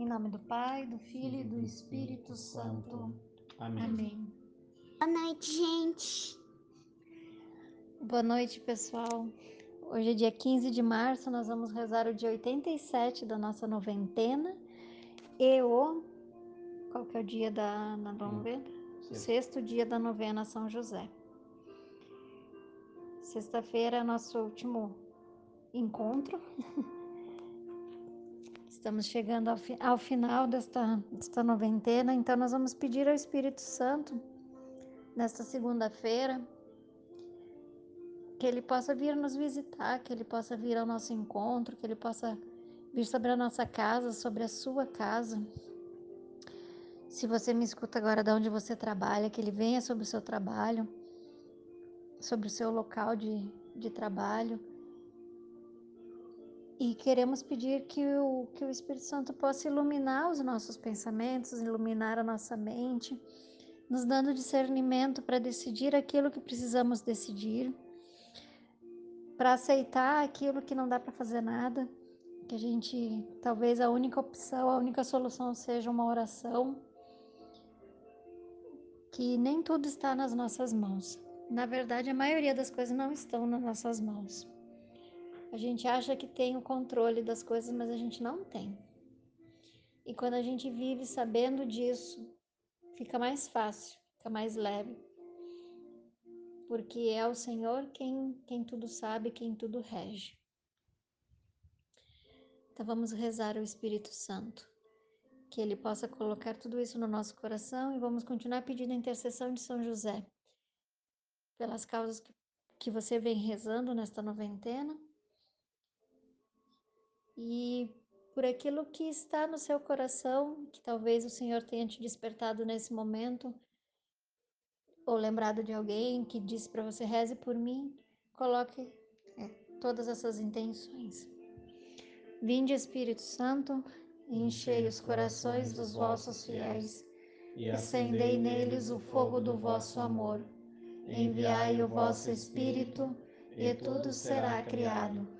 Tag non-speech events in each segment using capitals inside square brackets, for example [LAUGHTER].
Em nome do Pai, do Filho e do Espírito Santo. Amém. Amém. Boa noite, gente. Boa noite, pessoal. Hoje é dia 15 de março, nós vamos rezar o dia 87 da nossa noventena. E o. Qual que é o dia da na novena? O sexto dia da novena São José. Sexta-feira é nosso último encontro. [LAUGHS] Estamos chegando ao, fi ao final desta, desta noventena, então nós vamos pedir ao Espírito Santo, nesta segunda-feira, que ele possa vir nos visitar, que ele possa vir ao nosso encontro, que ele possa vir sobre a nossa casa, sobre a sua casa. Se você me escuta agora de onde você trabalha, que ele venha sobre o seu trabalho, sobre o seu local de, de trabalho. E queremos pedir que o, que o Espírito Santo possa iluminar os nossos pensamentos, iluminar a nossa mente, nos dando discernimento para decidir aquilo que precisamos decidir para aceitar aquilo que não dá para fazer nada, que a gente, talvez a única opção, a única solução seja uma oração, que nem tudo está nas nossas mãos. Na verdade, a maioria das coisas não estão nas nossas mãos. A gente acha que tem o controle das coisas, mas a gente não tem. E quando a gente vive sabendo disso, fica mais fácil, fica mais leve porque é o Senhor quem, quem tudo sabe, quem tudo rege. Então vamos rezar ao Espírito Santo, que ele possa colocar tudo isso no nosso coração e vamos continuar pedindo a intercessão de São José pelas causas que, que você vem rezando nesta noventena e por aquilo que está no seu coração, que talvez o Senhor tenha te despertado nesse momento ou lembrado de alguém que disse para você reze por mim, coloque é, todas essas intenções. Vinde Espírito Santo, enchei os corações dos vossos fiéis e acendei neles o fogo do vosso amor. Enviai o vosso Espírito e tudo será criado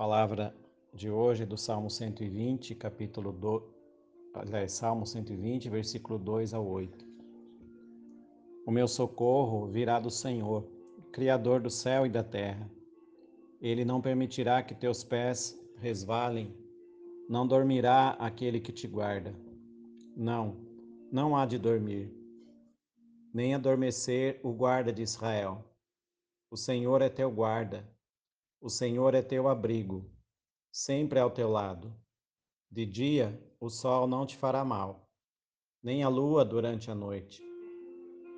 Palavra de hoje do Salmo 120, capítulo 2, aliás, Salmo 120, versículo 2 ao 8. O meu socorro virá do Senhor, Criador do céu e da terra. Ele não permitirá que teus pés resvalem, não dormirá aquele que te guarda. Não, não há de dormir, nem adormecer o guarda de Israel. O Senhor é teu guarda, o Senhor é teu abrigo, sempre ao teu lado. De dia o sol não te fará mal, nem a lua durante a noite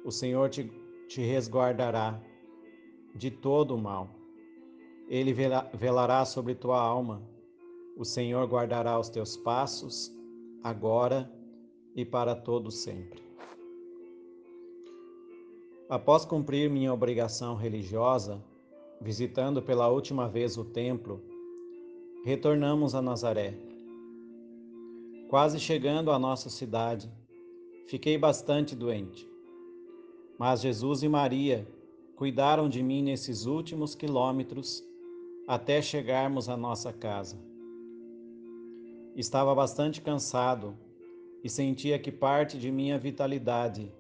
o Senhor te, te resguardará de todo o mal. Ele velará sobre tua alma. O Senhor guardará os teus passos, agora e para todo sempre. Após cumprir minha obrigação religiosa, visitando pela última vez o templo, retornamos a Nazaré. Quase chegando à nossa cidade, fiquei bastante doente. Mas Jesus e Maria cuidaram de mim nesses últimos quilômetros até chegarmos à nossa casa. Estava bastante cansado e sentia que parte de minha vitalidade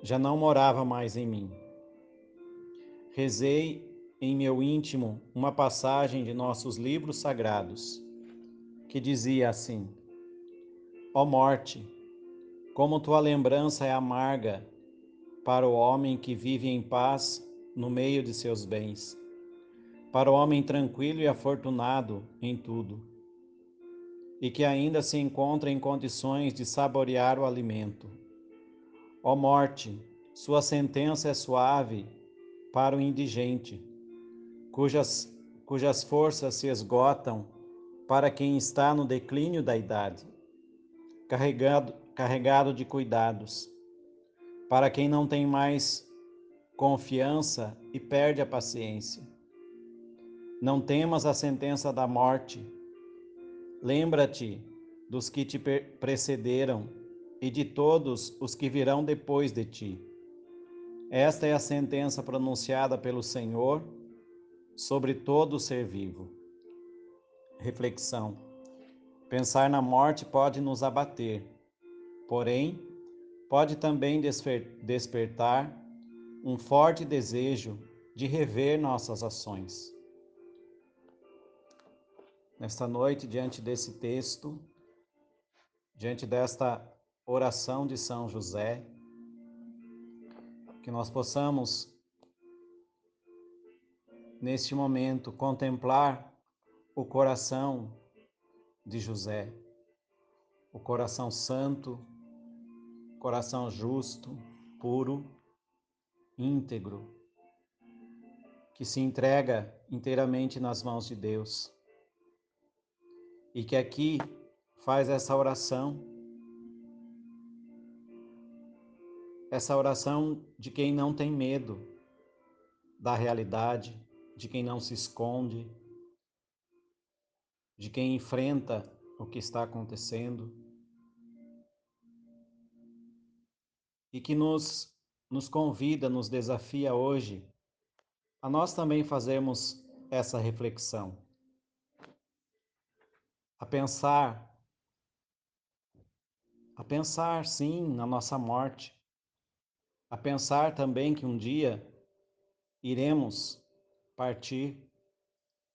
já não morava mais em mim. Rezei em meu íntimo uma passagem de nossos livros sagrados, que dizia assim: Ó oh morte, como tua lembrança é amarga para o homem que vive em paz no meio de seus bens, para o homem tranquilo e afortunado em tudo, e que ainda se encontra em condições de saborear o alimento. Ó morte, sua sentença é suave para o indigente, cujas, cujas forças se esgotam para quem está no declínio da idade. carregado, carregado de cuidados. Para quem não tem mais confiança e perde a paciência. Não temas a sentença da morte. Lembra-te dos que te precederam e de todos os que virão depois de ti. Esta é a sentença pronunciada pelo Senhor sobre todo ser vivo. Reflexão. Pensar na morte pode nos abater, porém, pode também despertar um forte desejo de rever nossas ações. Nesta noite, diante desse texto, diante desta oração de São José, que nós possamos, neste momento, contemplar o coração de José, o coração santo, coração justo, puro, íntegro, que se entrega inteiramente nas mãos de Deus. E que aqui faz essa oração essa oração de quem não tem medo da realidade, de quem não se esconde, de quem enfrenta o que está acontecendo e que nos, nos convida, nos desafia hoje a nós também fazermos essa reflexão, a pensar, a pensar sim na nossa morte, a pensar também que um dia iremos partir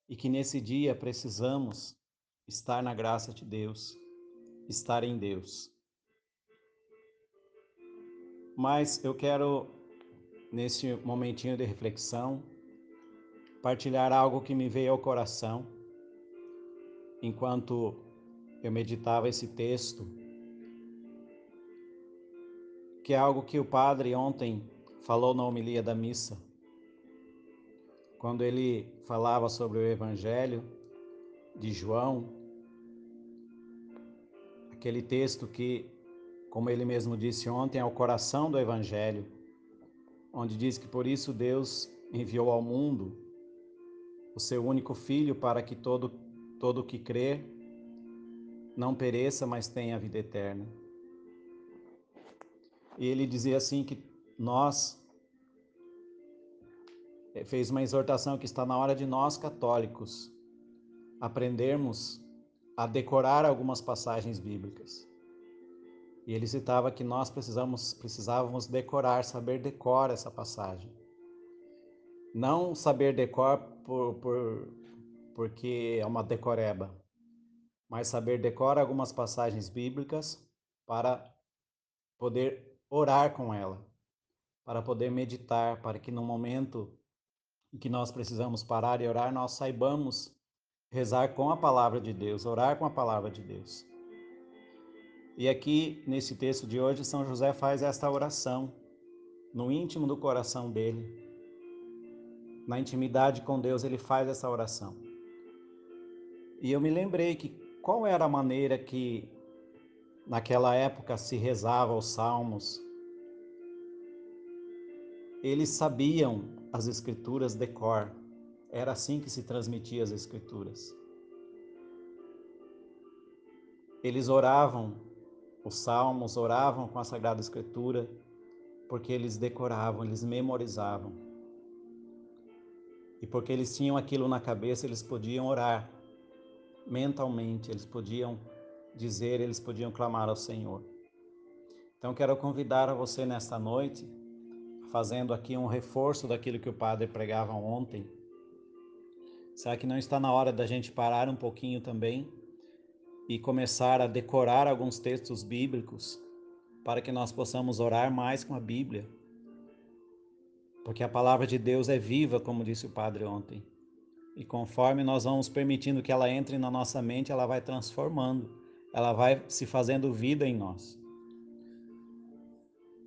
e que nesse dia precisamos estar na graça de Deus, estar em Deus. Mas eu quero, nesse momentinho de reflexão, partilhar algo que me veio ao coração enquanto eu meditava esse texto que é algo que o padre ontem falou na homilia da missa. Quando ele falava sobre o Evangelho de João, aquele texto que, como ele mesmo disse ontem, é o coração do Evangelho, onde diz que por isso Deus enviou ao mundo o seu único filho para que todo todo que crer não pereça, mas tenha a vida eterna. E ele dizia assim que nós fez uma exortação que está na hora de nós católicos aprendermos a decorar algumas passagens bíblicas. E ele citava que nós precisamos, precisávamos decorar, saber decor essa passagem. Não saber decor por, por, porque é uma decoreba, mas saber decor algumas passagens bíblicas para poder orar com ela, para poder meditar, para que no momento em que nós precisamos parar e orar, nós saibamos rezar com a palavra de Deus, orar com a palavra de Deus. E aqui, nesse texto de hoje, São José faz esta oração no íntimo do coração dele. Na intimidade com Deus, ele faz essa oração. E eu me lembrei que qual era a maneira que naquela época se rezava os salmos. Eles sabiam as escrituras de cor. Era assim que se transmitia as escrituras. Eles oravam os salmos, oravam com a Sagrada Escritura, porque eles decoravam, eles memorizavam. E porque eles tinham aquilo na cabeça, eles podiam orar mentalmente, eles podiam dizer, eles podiam clamar ao Senhor. Então quero convidar a você nesta noite, fazendo aqui um reforço daquilo que o padre pregava ontem. Será que não está na hora da gente parar um pouquinho também e começar a decorar alguns textos bíblicos para que nós possamos orar mais com a Bíblia? Porque a palavra de Deus é viva, como disse o padre ontem. E conforme nós vamos permitindo que ela entre na nossa mente, ela vai transformando ela vai se fazendo vida em nós.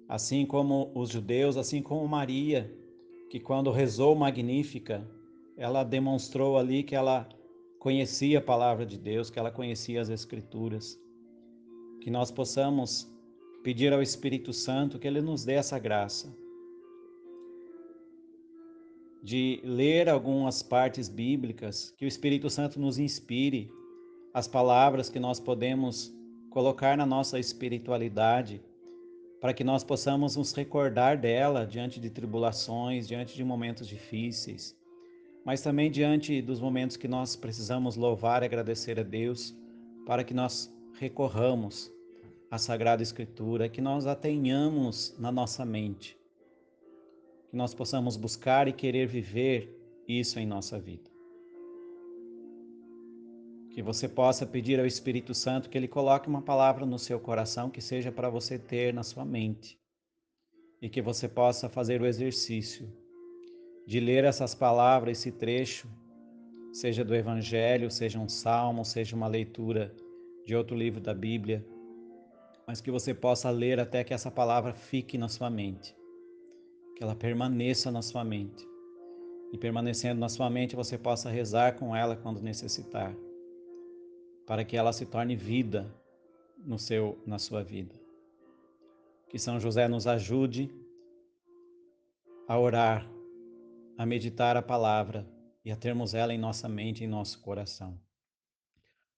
Assim como os judeus, assim como Maria, que quando rezou Magnífica, ela demonstrou ali que ela conhecia a palavra de Deus, que ela conhecia as Escrituras, que nós possamos pedir ao Espírito Santo que ele nos dê essa graça de ler algumas partes bíblicas, que o Espírito Santo nos inspire as palavras que nós podemos colocar na nossa espiritualidade, para que nós possamos nos recordar dela diante de tribulações, diante de momentos difíceis, mas também diante dos momentos que nós precisamos louvar e agradecer a Deus, para que nós recorramos à Sagrada Escritura, que nós a tenhamos na nossa mente que nós possamos buscar e querer viver isso em nossa vida. Que você possa pedir ao Espírito Santo que ele coloque uma palavra no seu coração que seja para você ter na sua mente. E que você possa fazer o exercício de ler essas palavras, esse trecho, seja do Evangelho, seja um salmo, seja uma leitura de outro livro da Bíblia, mas que você possa ler até que essa palavra fique na sua mente que ela permaneça na sua mente. E permanecendo na sua mente, você possa rezar com ela quando necessitar, para que ela se torne vida no seu na sua vida. Que São José nos ajude a orar, a meditar a palavra e a termos ela em nossa mente, em nosso coração.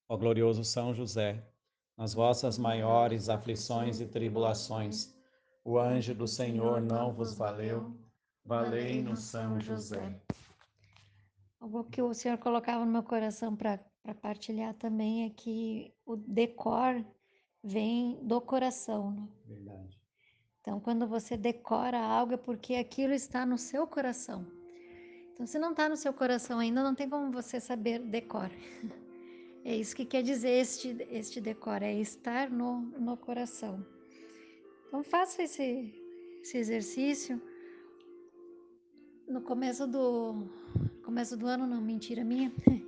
Ó glorioso São José, nas vossas maiores aflições e tribulações, o anjo do Senhor não vos valeu. Valei-nos, São José. Algo que o Senhor colocava no meu coração para partilhar também é que o decor vem do coração. Né? Verdade. Então, quando você decora algo, é porque aquilo está no seu coração. Então, se não está no seu coração ainda, não tem como você saber decor. [LAUGHS] É isso que quer dizer este, este decor, é estar no, no coração. Então faça esse, esse exercício. No começo do começo do ano, não, mentira minha. [LAUGHS]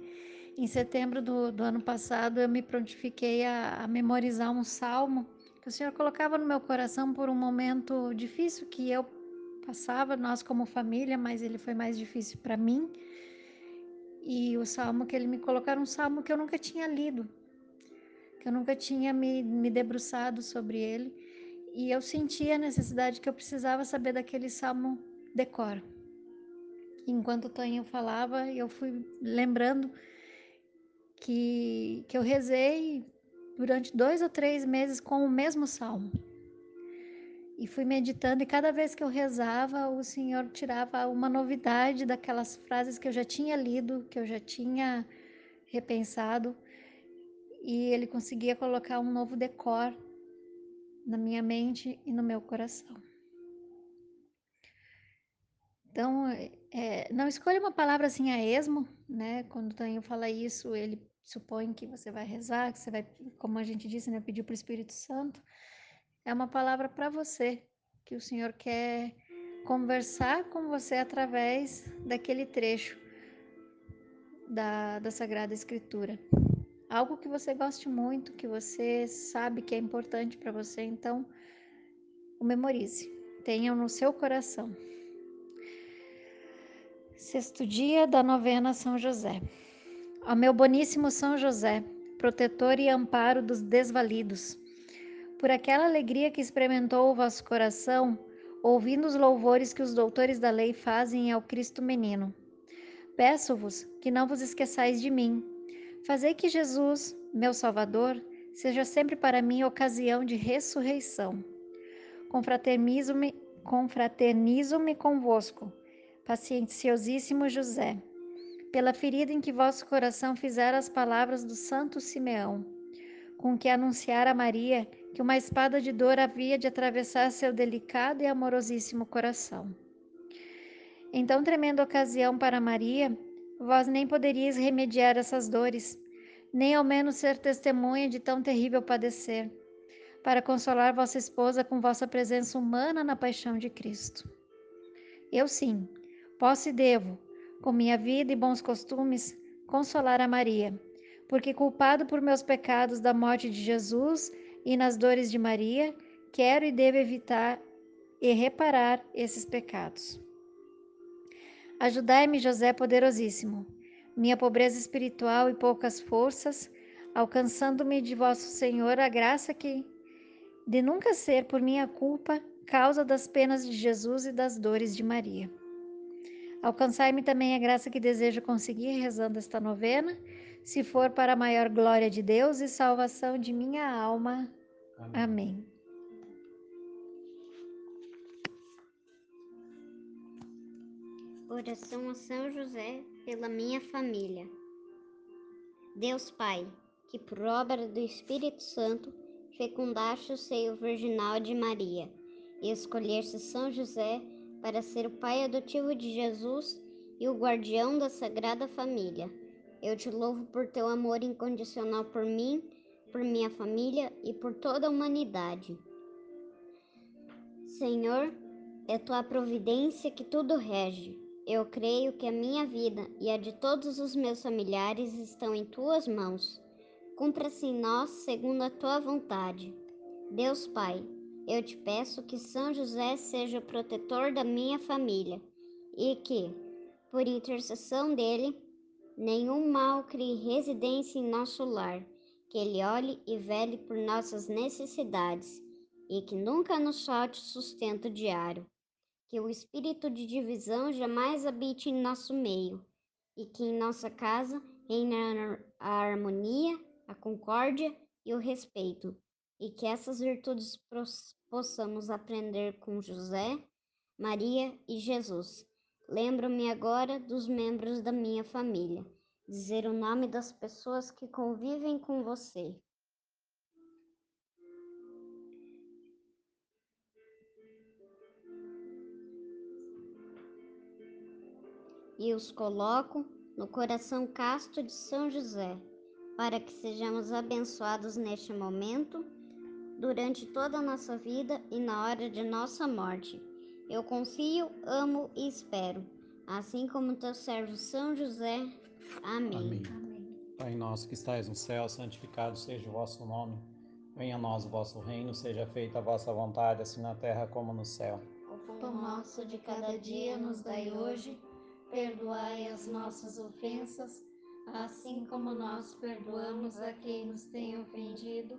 em setembro do, do ano passado, eu me prontifiquei a, a memorizar um salmo que o Senhor colocava no meu coração por um momento difícil que eu passava, nós como família, mas ele foi mais difícil para mim. E o salmo que ele me colocou era um salmo que eu nunca tinha lido, que eu nunca tinha me, me debruçado sobre ele. E eu senti a necessidade que eu precisava saber daquele salmo decor. Enquanto o Toninho falava, eu fui lembrando que, que eu rezei durante dois ou três meses com o mesmo salmo. E fui meditando, e cada vez que eu rezava, o Senhor tirava uma novidade daquelas frases que eu já tinha lido, que eu já tinha repensado, e Ele conseguia colocar um novo decor na minha mente e no meu coração. Então, é, não escolha uma palavra assim a esmo, né? Quando o Tonho fala isso, ele supõe que você vai rezar, que você vai, como a gente disse, né, pedir para o Espírito Santo. É uma palavra para você, que o Senhor quer conversar com você através daquele trecho da, da Sagrada Escritura algo que você goste muito, que você sabe que é importante para você, então o memorize, tenha no seu coração. Sexto dia da novena São José. Ao meu boníssimo São José, protetor e amparo dos desvalidos, por aquela alegria que experimentou o vosso coração, ouvindo os louvores que os doutores da lei fazem ao Cristo menino. Peço-vos que não vos esqueçais de mim, Fazei que Jesus, meu Salvador, seja sempre para mim ocasião de ressurreição. Confraternizo-me confraternizo convosco, pacienciosíssimo José, pela ferida em que vosso coração fizera as palavras do santo Simeão, com que anunciara a Maria que uma espada de dor havia de atravessar seu delicado e amorosíssimo coração. Então, tremenda ocasião para Maria, vós nem poderíeis remediar essas dores, nem ao menos ser testemunha de tão terrível padecer, para consolar vossa esposa com vossa presença humana na paixão de Cristo. Eu sim, posso e devo, com minha vida e bons costumes, consolar a Maria, porque culpado por meus pecados da morte de Jesus e nas dores de Maria, quero e devo evitar e reparar esses pecados. Ajudai-me, José poderosíssimo. Minha pobreza espiritual e poucas forças, alcançando-me de vosso Senhor a graça que de nunca ser por minha culpa causa das penas de Jesus e das dores de Maria. Alcançai-me também a graça que desejo conseguir rezando esta novena, se for para a maior glória de Deus e salvação de minha alma. Amém. Amém. Oração a São José pela minha família. Deus Pai, que por obra do Espírito Santo fecundaste o seio virginal de Maria e escolheste São José para ser o pai adotivo de Jesus e o guardião da Sagrada Família. Eu te louvo por teu amor incondicional por mim, por minha família e por toda a humanidade. Senhor, é tua providência que tudo rege. Eu creio que a minha vida e a de todos os meus familiares estão em tuas mãos. Cumpra-se em nós segundo a tua vontade. Deus Pai, eu te peço que São José seja o protetor da minha família e que, por intercessão dele, nenhum mal crie residência em nosso lar, que ele olhe e vele por nossas necessidades e que nunca nos falte sustento diário que o espírito de divisão jamais habite em nosso meio, e que em nossa casa reine a harmonia, a concórdia e o respeito, e que essas virtudes possamos aprender com José, Maria e Jesus. Lembro-me agora dos membros da minha família. Dizer o nome das pessoas que convivem com você. e os coloco no coração casto de São José, para que sejamos abençoados neste momento, durante toda a nossa vida e na hora de nossa morte. Eu confio, amo e espero, assim como teu servo São José. Amém. Amém. Pai nosso que estais no céu, santificado seja o vosso nome. Venha a nós o vosso reino, seja feita a vossa vontade, assim na terra como no céu. O pão nosso de cada dia nos dai hoje perdoai as nossas ofensas, assim como nós perdoamos a quem nos tem ofendido,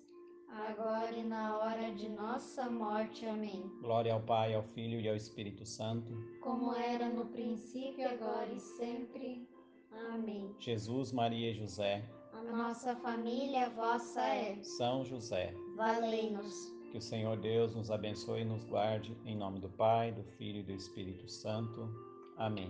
agora e na hora de nossa morte. Amém. Glória ao Pai, ao Filho e ao Espírito Santo, como era no princípio, agora e sempre. Amém. Jesus, Maria e José, a nossa família vossa é. São José, valei-nos. Que o Senhor Deus nos abençoe e nos guarde, em nome do Pai, do Filho e do Espírito Santo. Amém.